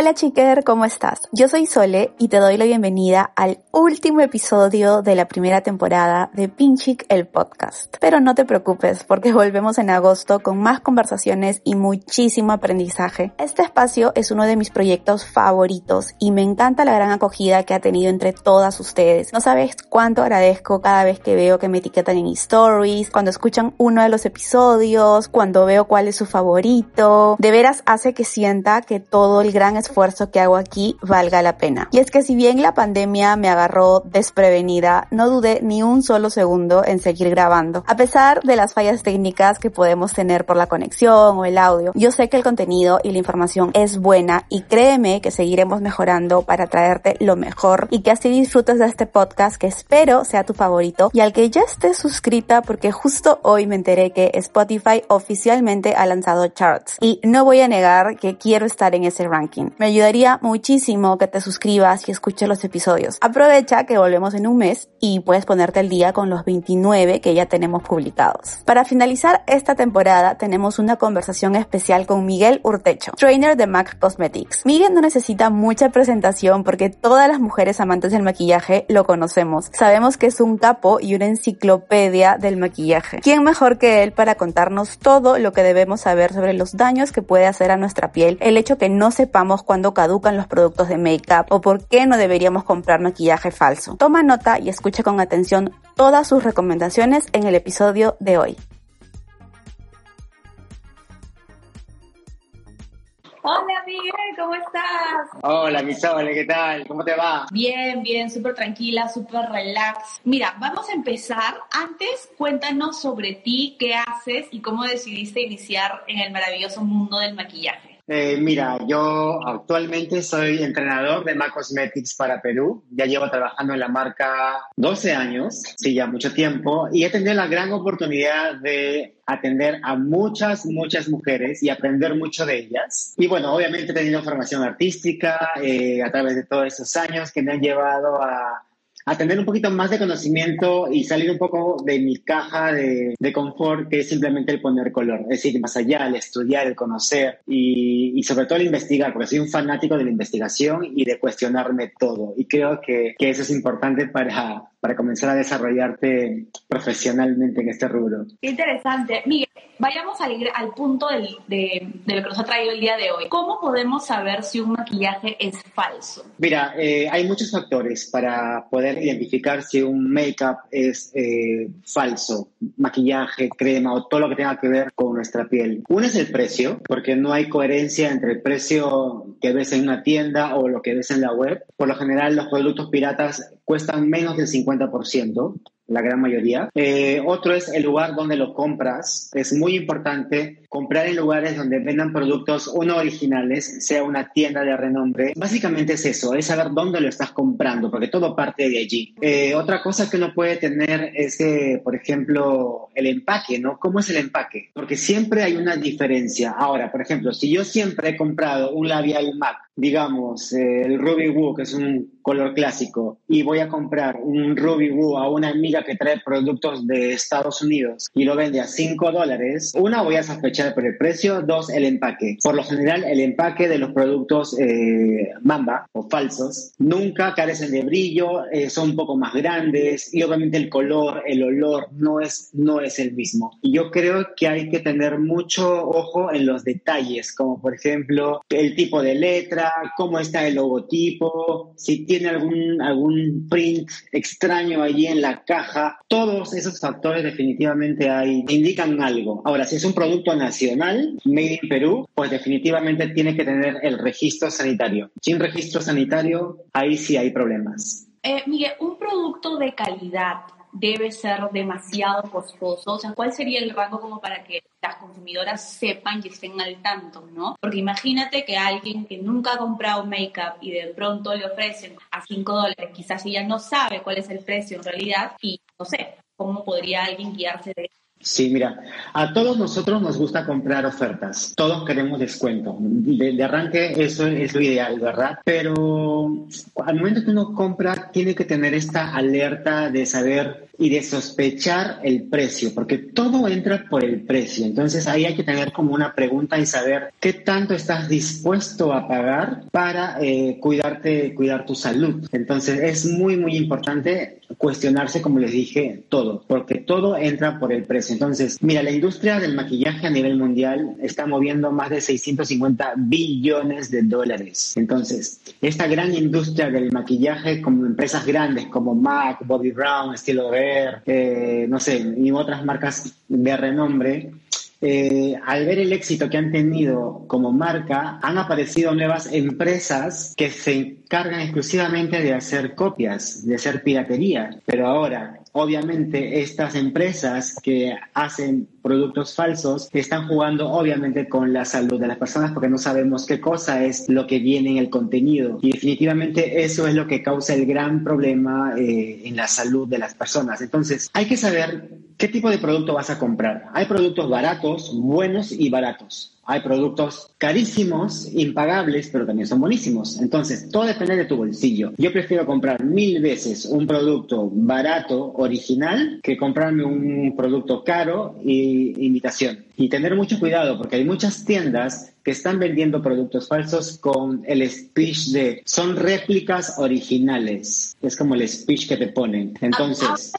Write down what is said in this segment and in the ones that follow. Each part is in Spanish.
Hola chiquer, ¿cómo estás? Yo soy Sole y te doy la bienvenida al último episodio de la primera temporada de Pinchic el podcast. Pero no te preocupes porque volvemos en agosto con más conversaciones y muchísimo aprendizaje. Este espacio es uno de mis proyectos favoritos y me encanta la gran acogida que ha tenido entre todas ustedes. No sabes cuánto agradezco cada vez que veo que me etiquetan en stories, cuando escuchan uno de los episodios, cuando veo cuál es su favorito. De veras hace que sienta que todo el gran esfuerzo que hago aquí valga la pena. Y es que si bien la pandemia me agarró desprevenida, no dudé ni un solo segundo en seguir grabando. A pesar de las fallas técnicas que podemos tener por la conexión o el audio, yo sé que el contenido y la información es buena y créeme que seguiremos mejorando para traerte lo mejor y que así disfrutes de este podcast que espero sea tu favorito y al que ya estés suscrita porque justo hoy me enteré que Spotify oficialmente ha lanzado charts y no voy a negar que quiero estar en ese ranking. Me ayudaría muchísimo que te suscribas y escuches los episodios. Aprovecha que volvemos en un mes y puedes ponerte al día con los 29 que ya tenemos publicados. Para finalizar esta temporada tenemos una conversación especial con Miguel Urtecho, trainer de MAC Cosmetics. Miguel no necesita mucha presentación porque todas las mujeres amantes del maquillaje lo conocemos. Sabemos que es un capo y una enciclopedia del maquillaje. ¿Quién mejor que él para contarnos todo lo que debemos saber sobre los daños que puede hacer a nuestra piel, el hecho que no sepamos cuando caducan los productos de make-up o por qué no deberíamos comprar maquillaje falso. Toma nota y escucha con atención todas sus recomendaciones en el episodio de hoy. Hola Miguel, ¿cómo estás? Hola mi Sole, ¿qué tal? ¿Cómo te va? Bien, bien, súper tranquila, súper relax. Mira, vamos a empezar. Antes, cuéntanos sobre ti, qué haces y cómo decidiste iniciar en el maravilloso mundo del maquillaje. Eh, mira, yo actualmente soy entrenador de MAC Cosmetics para Perú. Ya llevo trabajando en la marca 12 años, sí, ya mucho tiempo, y he tenido la gran oportunidad de atender a muchas, muchas mujeres y aprender mucho de ellas. Y bueno, obviamente he tenido formación artística eh, a través de todos esos años que me han llevado a a un poquito más de conocimiento y salir un poco de mi caja de, de, confort, que es simplemente el poner color. Es decir, más allá, el estudiar, el conocer y, y, sobre todo el investigar, porque soy un fanático de la investigación y de cuestionarme todo. Y creo que, que eso es importante para, para comenzar a desarrollarte profesionalmente en este rubro. Qué interesante. Miguel, vayamos al, al punto del, de, de, lo que nos ha traído el día de hoy. ¿Cómo podemos saber si un maquillaje es falso? Mira, eh, hay muchos factores para poder identificar si un make-up es eh, falso, maquillaje, crema o todo lo que tenga que ver con nuestra piel. Uno es el precio, porque no hay coherencia entre el precio que ves en una tienda o lo que ves en la web. Por lo general, los productos piratas cuestan menos del 50%, la gran mayoría. Eh, otro es el lugar donde lo compras. Es muy importante comprar en lugares donde vendan productos uno originales, sea una tienda de renombre. Básicamente es eso, es saber dónde lo estás comprando, porque todo parte de allí. Eh, otra cosa que uno puede tener es, que, por ejemplo, el empaque, ¿no? ¿Cómo es el empaque? Porque siempre hay una diferencia. Ahora, por ejemplo, si yo siempre he comprado un labial MAC, digamos, eh, el Ruby Woo, que es un color clásico, y voy a comprar un Ruby Woo a una amiga que trae productos de Estados Unidos y lo vende a 5 dólares, una, voy a sospechar por el precio, dos, el empaque. Por lo general, el empaque de los productos eh, Mamba o falsos nunca carecen de brillo, eh, son un poco más grandes y obviamente el color, el olor no es, no es el mismo. Y yo creo que hay que tener mucho ojo en los detalles, como por ejemplo el tipo de letra, cómo está el logotipo, si tiene algún, algún print extraño allí en la caja. Todos esos factores definitivamente hay, indican algo. Ahora, si es un producto nacional, made in Perú, pues definitivamente tiene que tener el registro sanitario. Sin registro sanitario, ahí sí hay problemas. Eh, Miguel, un producto de calidad debe ser demasiado costoso? O sea, ¿cuál sería el rango como para que las consumidoras sepan y estén al tanto, ¿no? Porque imagínate que alguien que nunca ha comprado make-up y de pronto le ofrecen a 5 dólares, quizás ella no sabe cuál es el precio en realidad y no sé, ¿cómo podría alguien guiarse de Sí, mira, a todos nosotros nos gusta comprar ofertas, todos queremos descuento. De, arranque eso es lo ideal, ¿verdad? Pero al momento que uno compra, tiene que tener esta alerta de saber y de sospechar el precio, porque todo entra por el precio. Entonces ahí hay que tener como una pregunta y saber qué tanto estás dispuesto a pagar para eh, cuidarte, cuidar tu salud. Entonces es muy, muy importante cuestionarse, como les dije, todo, porque todo entra por el precio. Entonces, mira, la industria del maquillaje a nivel mundial está moviendo más de 650 billones de dólares. Entonces, esta gran industria del maquillaje, como empresas grandes como MAC, Bobby Brown, Estilo Eh, no sé, y otras marcas de renombre, eh, al ver el éxito que han tenido como marca, han aparecido nuevas empresas que se encargan exclusivamente de hacer copias, de hacer piratería. Pero ahora, obviamente estas empresas que hacen productos falsos están jugando obviamente con la salud de las personas porque no sabemos qué cosa es lo que viene en el contenido y definitivamente eso es lo que causa el gran problema eh, en la salud de las personas. Entonces hay que saber qué tipo de producto vas a comprar. Hay productos baratos, buenos y baratos. Hay productos carísimos, impagables, pero también son buenísimos. Entonces, todo depende de tu bolsillo. Yo prefiero comprar mil veces un producto barato, original, que comprarme un producto caro e imitación. Y tener mucho cuidado, porque hay muchas tiendas que están vendiendo productos falsos con el speech de son réplicas originales. Es como el speech que te ponen. Entonces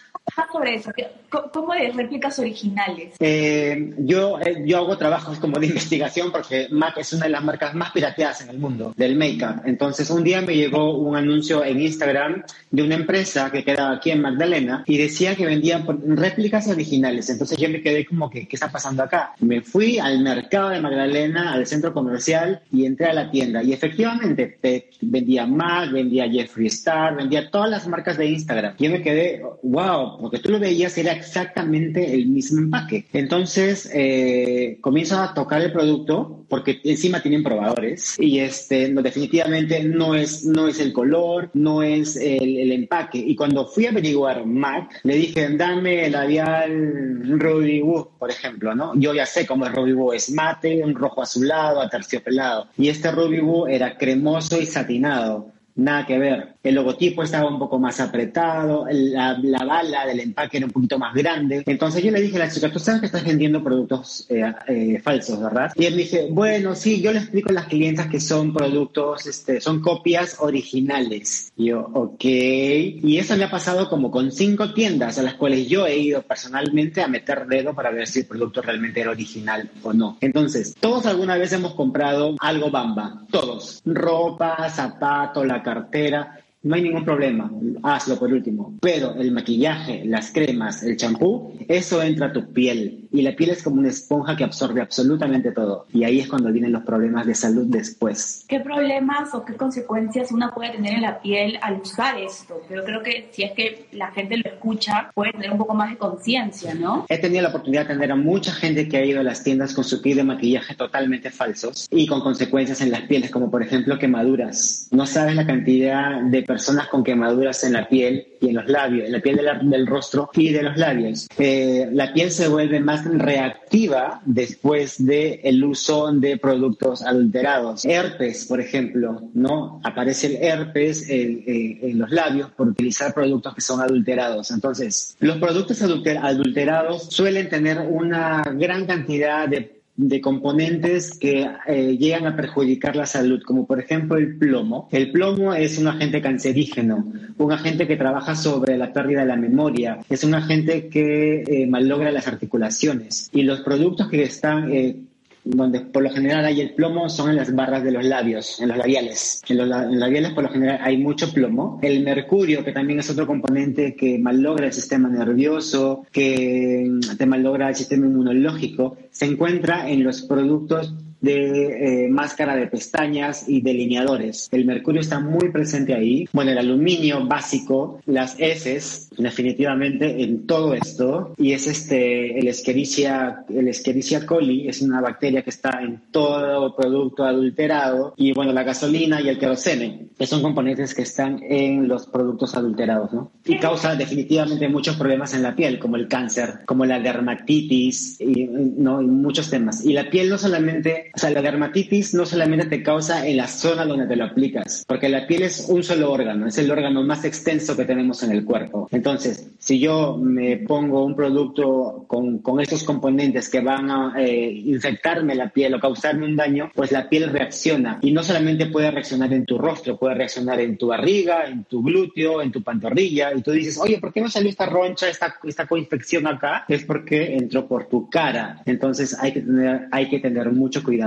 sobre eso? ¿Cómo de réplicas originales? Eh, yo, eh, yo hago trabajos como de investigación porque MAC es una de las marcas más pirateadas en el mundo del make-up. Entonces, un día me llegó un anuncio en Instagram de una empresa que quedaba aquí en Magdalena y decía que vendían réplicas originales. Entonces, yo me quedé como que, ¿qué está pasando acá? Me fui al mercado de Magdalena, al centro comercial y entré a la tienda. Y efectivamente, vendía MAC, vendía Jeffree Star, vendía todas las marcas de Instagram. Yo me quedé, wow, porque tú lo veías, era exactamente el mismo empaque. Entonces, eh, comienzo a tocar el producto, porque encima tienen probadores, y este, no, definitivamente no es, no es el color, no es el, el empaque. Y cuando fui a averiguar MAC, le dije, dame labial Ruby Woo, por ejemplo, ¿no? Yo ya sé cómo es Ruby Woo, es mate, un rojo azulado, aterciopelado. Y este Ruby Woo era cremoso y satinado. Nada que ver. El logotipo estaba un poco más apretado, la, bala del empaque era un poquito más grande. Entonces yo le dije a la chica, tú sabes que estás vendiendo productos eh, eh, falsos, ¿verdad? Y él me dice, bueno, sí, yo le explico a las clientas que son productos, este, son copias originales. Y yo, ok. Y eso me ha pasado como con cinco tiendas a las cuales yo he ido personalmente a meter dedo para ver si el producto realmente era original o no. Entonces, todos alguna vez hemos comprado algo bamba, todos. Ropa, zapato, la cartera no hay ningún problema, hazlo por último. Pero el maquillaje, las cremas, el champú, eso entra a tu piel. Y la piel es como una esponja que absorbe absolutamente todo. Y ahí es cuando vienen los problemas de salud después. ¿Qué problemas o qué consecuencias una puede tener en la piel al usar esto? Pero creo que si es que la gente lo escucha, puede tener un poco más de conciencia, ¿no? He tenido la oportunidad de atender a mucha gente que ha ido a las tiendas con su kit de maquillaje totalmente falsos y con consecuencias en las pieles, como por ejemplo quemaduras. No sabes la cantidad de personas con quemaduras en la piel y en los labios, en la piel del rostro y de los labios. Eh, la piel se vuelve más reactiva después del el uso de productos adulterados. Herpes, por ejemplo, ¿no? Aparece el herpes en, en los labios por utilizar productos que son adulterados. Entonces, los productos adulterados suelen tener una gran cantidad de de componentes que eh, llegan a perjudicar la salud, como por ejemplo el plomo. El plomo es un agente cancerígeno, un agente que trabaja sobre la pérdida de la memoria, es un agente que eh, malogra las articulaciones y los productos que están eh, donde por lo general hay el plomo son en las barras de los labios, en los labiales. En los, labiales por lo general hay mucho plomo. El mercurio, que también es otro componente que malogra el sistema nervioso, que te malogra el sistema inmunológico, se encuentra en los productos de eh, máscara de pestañas y delineadores. El mercurio está muy presente ahí. Bueno, el aluminio básico, las heces, definitivamente en todo esto. Y es este, el Escherichia, el Escherichia coli, es una bacteria que está en todo producto adulterado. Y bueno, la gasolina y el querosene, que son componentes que están en los productos adulterados, ¿no? Y causa definitivamente muchos problemas en la piel, como el cáncer, como la dermatitis y, ¿no? y muchos temas. Y la piel no solamente o sea, la dermatitis no solamente te causa en la zona donde te lo aplicas, porque la piel es un solo órgano, es el órgano más extenso que tenemos en el cuerpo. Entonces, si yo me pongo un producto con, con estos componentes que van a eh, infectarme la piel o causarme un daño, pues la piel reacciona. Y no solamente puede reaccionar en tu rostro, puede reaccionar en tu barriga, en tu glúteo, en tu pantorrilla. Y tú dices, oye, ¿por qué no salió esta roncha, esta, esta coinfección acá? Es porque entró por tu cara. Entonces hay que tener, hay que tener mucho cuidado,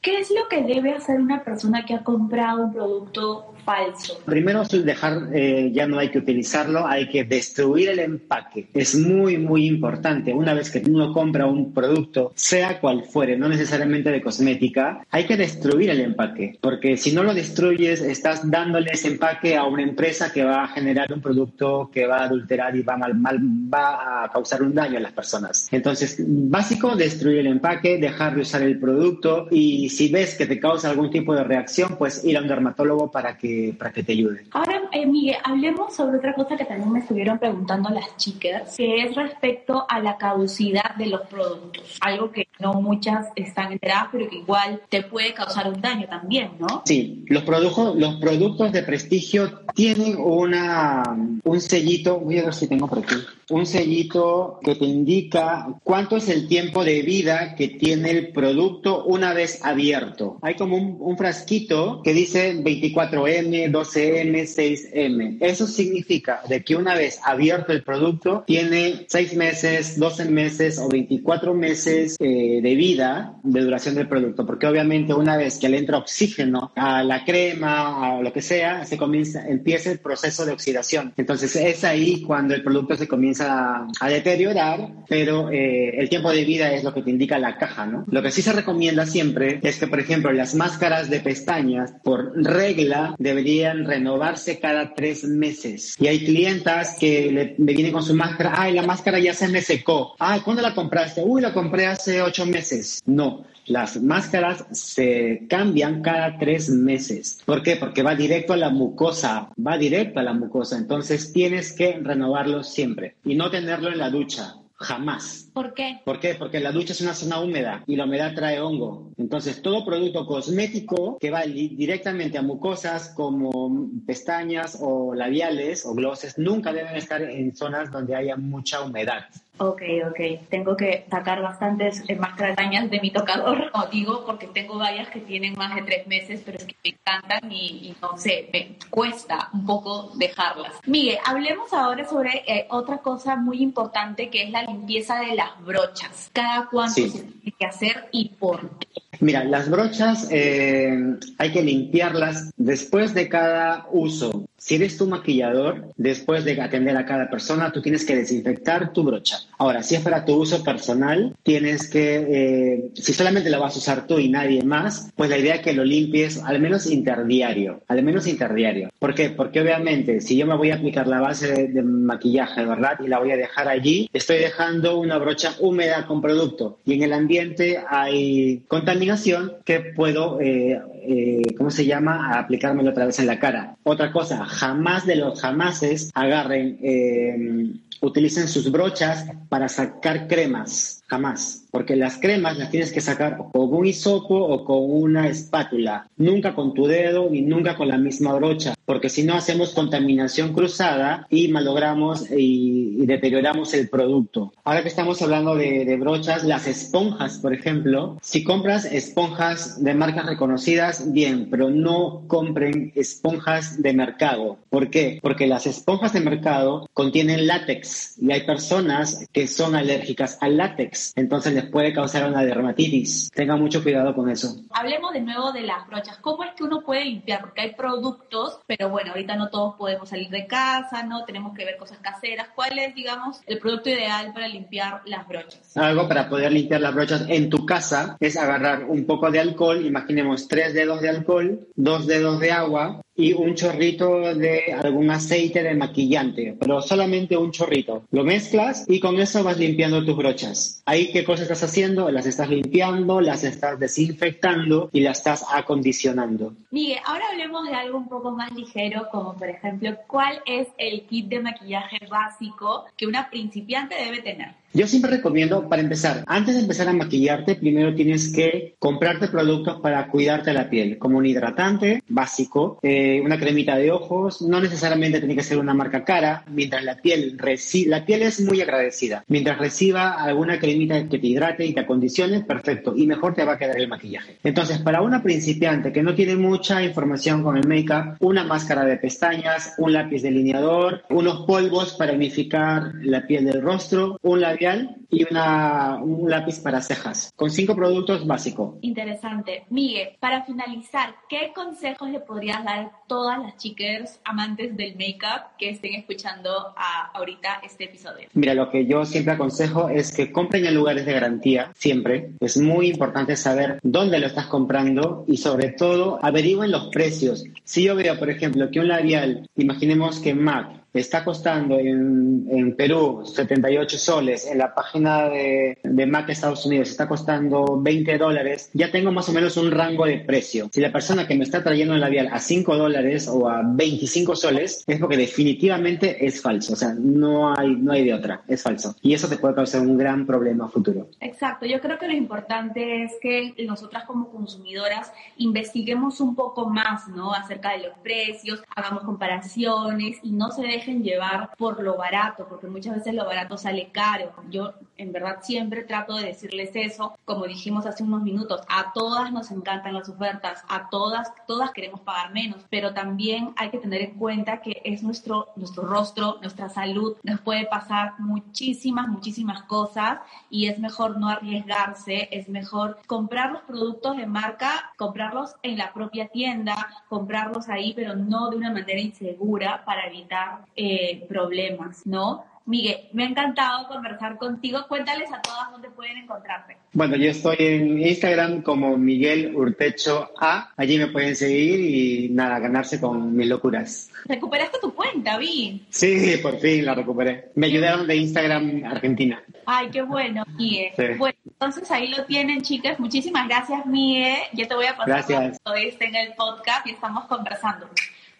¿Qué es lo que debe hacer una persona que ha comprado un producto falso? Primero, dejar, eh, ya no hay que utilizarlo, hay que destruir el empaque. Es muy, muy importante. Una vez que uno compra un producto, sea cual fuere, no necesariamente de cosmética, hay que destruir el empaque, porque si no lo destruyes, estás dándole ese empaque a una empresa que va a generar un producto que va a adulterar y va, mal, mal, va a causar un daño a las personas. Entonces, básico, destruir el empaque, dejar de usar el producto y si ves que te causa algún tipo de reacción, pues ir a un dermatólogo para que para que te ayude. Ahora, eh, Miguel, hablemos sobre otra cosa que también me estuvieron preguntando las chicas, que es respecto a la caducidad de los productos. Algo que no muchas están enteradas, pero que igual te puede causar un daño también, ¿no? Sí, los productos, los productos de prestigio tienen una, un sellito, voy a ver si tengo por aquí, un sellito que te indica cuánto es el tiempo de vida que tiene el producto una vez abierto. Hay como un, un frasquito que dice 24M 12M, 6M. Eso significa de que una vez abierto el producto, tiene 6 meses, 12 meses o 24 meses eh, de vida de duración del producto, porque obviamente una vez que le entra oxígeno a la crema, a lo que sea, se comienza, empieza el proceso de oxidación. Entonces es ahí cuando el producto se comienza a, deteriorar, pero eh, el tiempo de vida es lo que te indica la caja, ¿no? Lo que sí se recomienda siempre es que, por ejemplo, las máscaras de pestañas, por regla, de deberían renovarse cada tres meses. Y hay clientas que me vienen con su máscara, ay, la máscara ya se me secó. Ay, ¿cuándo la compraste? Uy, la compré hace ocho meses. No, las máscaras se cambian cada tres meses. ¿Por qué? Porque va directo a la mucosa, va directo a la mucosa. Entonces tienes que renovarlo siempre y no tenerlo en la ducha. Jamás. ¿Por qué? ¿Por qué? Porque la ducha es una zona húmeda y la humedad trae hongo. Entonces, todo producto cosmético que va directamente a mucosas como pestañas o labiales o glosses nunca deben estar en zonas donde haya mucha humedad. Ok, ok. Tengo que sacar bastantes eh, máscaras de mi tocador, como digo, porque tengo varias que tienen más de tres meses, pero es que me encantan y, no sé, me cuesta un poco dejarlas. Miguel, hablemos ahora sobre eh, otra cosa muy importante que es la limpieza de las brochas. ¿Cada cuánto se tiene que hacer y por qué? Mira, las brochas eh, hay que limpiarlas después de cada uso. Si eres tu maquillador, después de atender a cada persona, tú tienes que desinfectar tu brocha. Ahora, si es para tu uso personal, tienes que, eh, si solamente la vas a usar tú y nadie más, pues la idea es que lo limpies al menos interdiario, al menos interdiario. ¿Por qué? Porque obviamente, si yo me voy a aplicar la base de, maquillaje, ¿verdad? Y la voy a dejar allí, estoy dejando una brocha húmeda con producto. Y en el ambiente hay contaminación que puedo eh, eh, ¿cómo se llama?, aplicármelo otra vez en la cara. Otra cosa, jamás de los jamases agarren, eh, utilicen sus brochas para sacar cremas, jamás porque las cremas las tienes que sacar con un hisopo o con una espátula, nunca con tu dedo ni nunca con la misma brocha, porque si no hacemos contaminación cruzada y malogramos y, deterioramos el producto. Ahora que estamos hablando de, de, brochas, las esponjas, por ejemplo, si compras esponjas de marcas reconocidas, bien, pero no compren esponjas de mercado. ¿Por qué? Porque las esponjas de mercado contienen látex y hay personas que son alérgicas al látex, entonces les puede causar una dermatitis. Tenga mucho cuidado con eso. Hablemos de nuevo de las brochas. ¿Cómo es que uno puede limpiar? Porque hay productos, pero bueno, ahorita no todos podemos salir de casa, ¿no? Tenemos que ver cosas caseras. ¿Cuál es, digamos, el producto ideal para limpiar las brochas? Algo para poder limpiar las brochas en tu casa es agarrar un poco de alcohol, imaginemos tres dedos de alcohol, dos dedos de agua, y un chorrito de algún aceite de maquillante, pero solamente un chorrito. Lo mezclas y con eso vas limpiando tus brochas. Ahí qué cosa estás haciendo? Las estás limpiando, las estás desinfectando y las estás acondicionando. Miguel, ahora hablemos de algo un poco más ligero, como por ejemplo, ¿cuál es el kit de maquillaje básico que una principiante debe tener? Yo siempre recomiendo, para empezar, antes de empezar a maquillarte, primero tienes que comprarte productos para cuidarte la piel, como un hidratante básico, eh, una cremita de ojos, no necesariamente tiene que ser una marca cara, mientras la piel la piel es muy agradecida. Mientras reciba alguna cremita que te hidrate y te acondicione, perfecto, y mejor te va a quedar el maquillaje. Entonces, para una principiante que no tiene mucha información con el make-up, una máscara de pestañas, un lápiz delineador, unos polvos para unificar la piel del rostro, un labial y una, un lápiz para cejas, con cinco productos básicos. Interesante. Miguel, para finalizar, ¿qué consejos le podrías dar a todas las chicas amantes del make-up que estén escuchando a, ahorita este episodio? Mira, lo que yo siempre aconsejo es que compren en lugares de garantía, siempre. Es muy importante saber dónde lo estás comprando y sobre todo averigüen los precios. Si yo veo, por ejemplo, que un labial, imaginemos que MAC está costando en, en, Perú 78 soles, en la página de, de Mac Estados Unidos está costando 20 dólares, ya tengo más o menos un rango de precio. Si la persona que me está trayendo el labial a 5 dólares o a 25 soles, es porque definitivamente es falso. O sea, no hay, no hay de otra, es falso. Y eso te puede causar un gran problema futuro. Exacto, yo creo que lo importante es que nosotras como consumidoras investiguemos un poco más, ¿no? Acerca de los precios, hagamos comparaciones y no se dejen llevar por lo barato, porque muchas veces lo barato sale caro. Yo en verdad siempre trato de decirles eso, como dijimos hace unos minutos, a todas nos encantan las ofertas, a todas, todas queremos pagar menos, pero también hay que tener en cuenta que es nuestro, nuestro rostro, nuestra salud, nos puede pasar muchísimas, muchísimas cosas y es mejor no arriesgarse, es mejor comprar los productos de marca, comprarlos en la propia tienda, comprarlos ahí, pero no de una manera insegura para evitar eh, problemas, ¿no? Miguel, me ha encantado conversar contigo. Cuéntales a todas dónde pueden encontrarte. Bueno, yo estoy en Instagram como Miguel Urtecho A. Allí me pueden seguir y nada, ganarse con mis locuras. ¿Recuperaste tu cuenta, Vi? Sí, por fin la recuperé. Me ayudaron de Instagram Argentina. Ay, qué bueno, Miguel. Bueno, entonces ahí lo tienen, chicas. Muchísimas gracias, Miguel. Yo te voy a pasar gracias. todo este en el podcast y estamos conversando.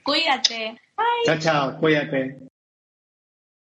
Cuídate. Chao, chao. Cuídate.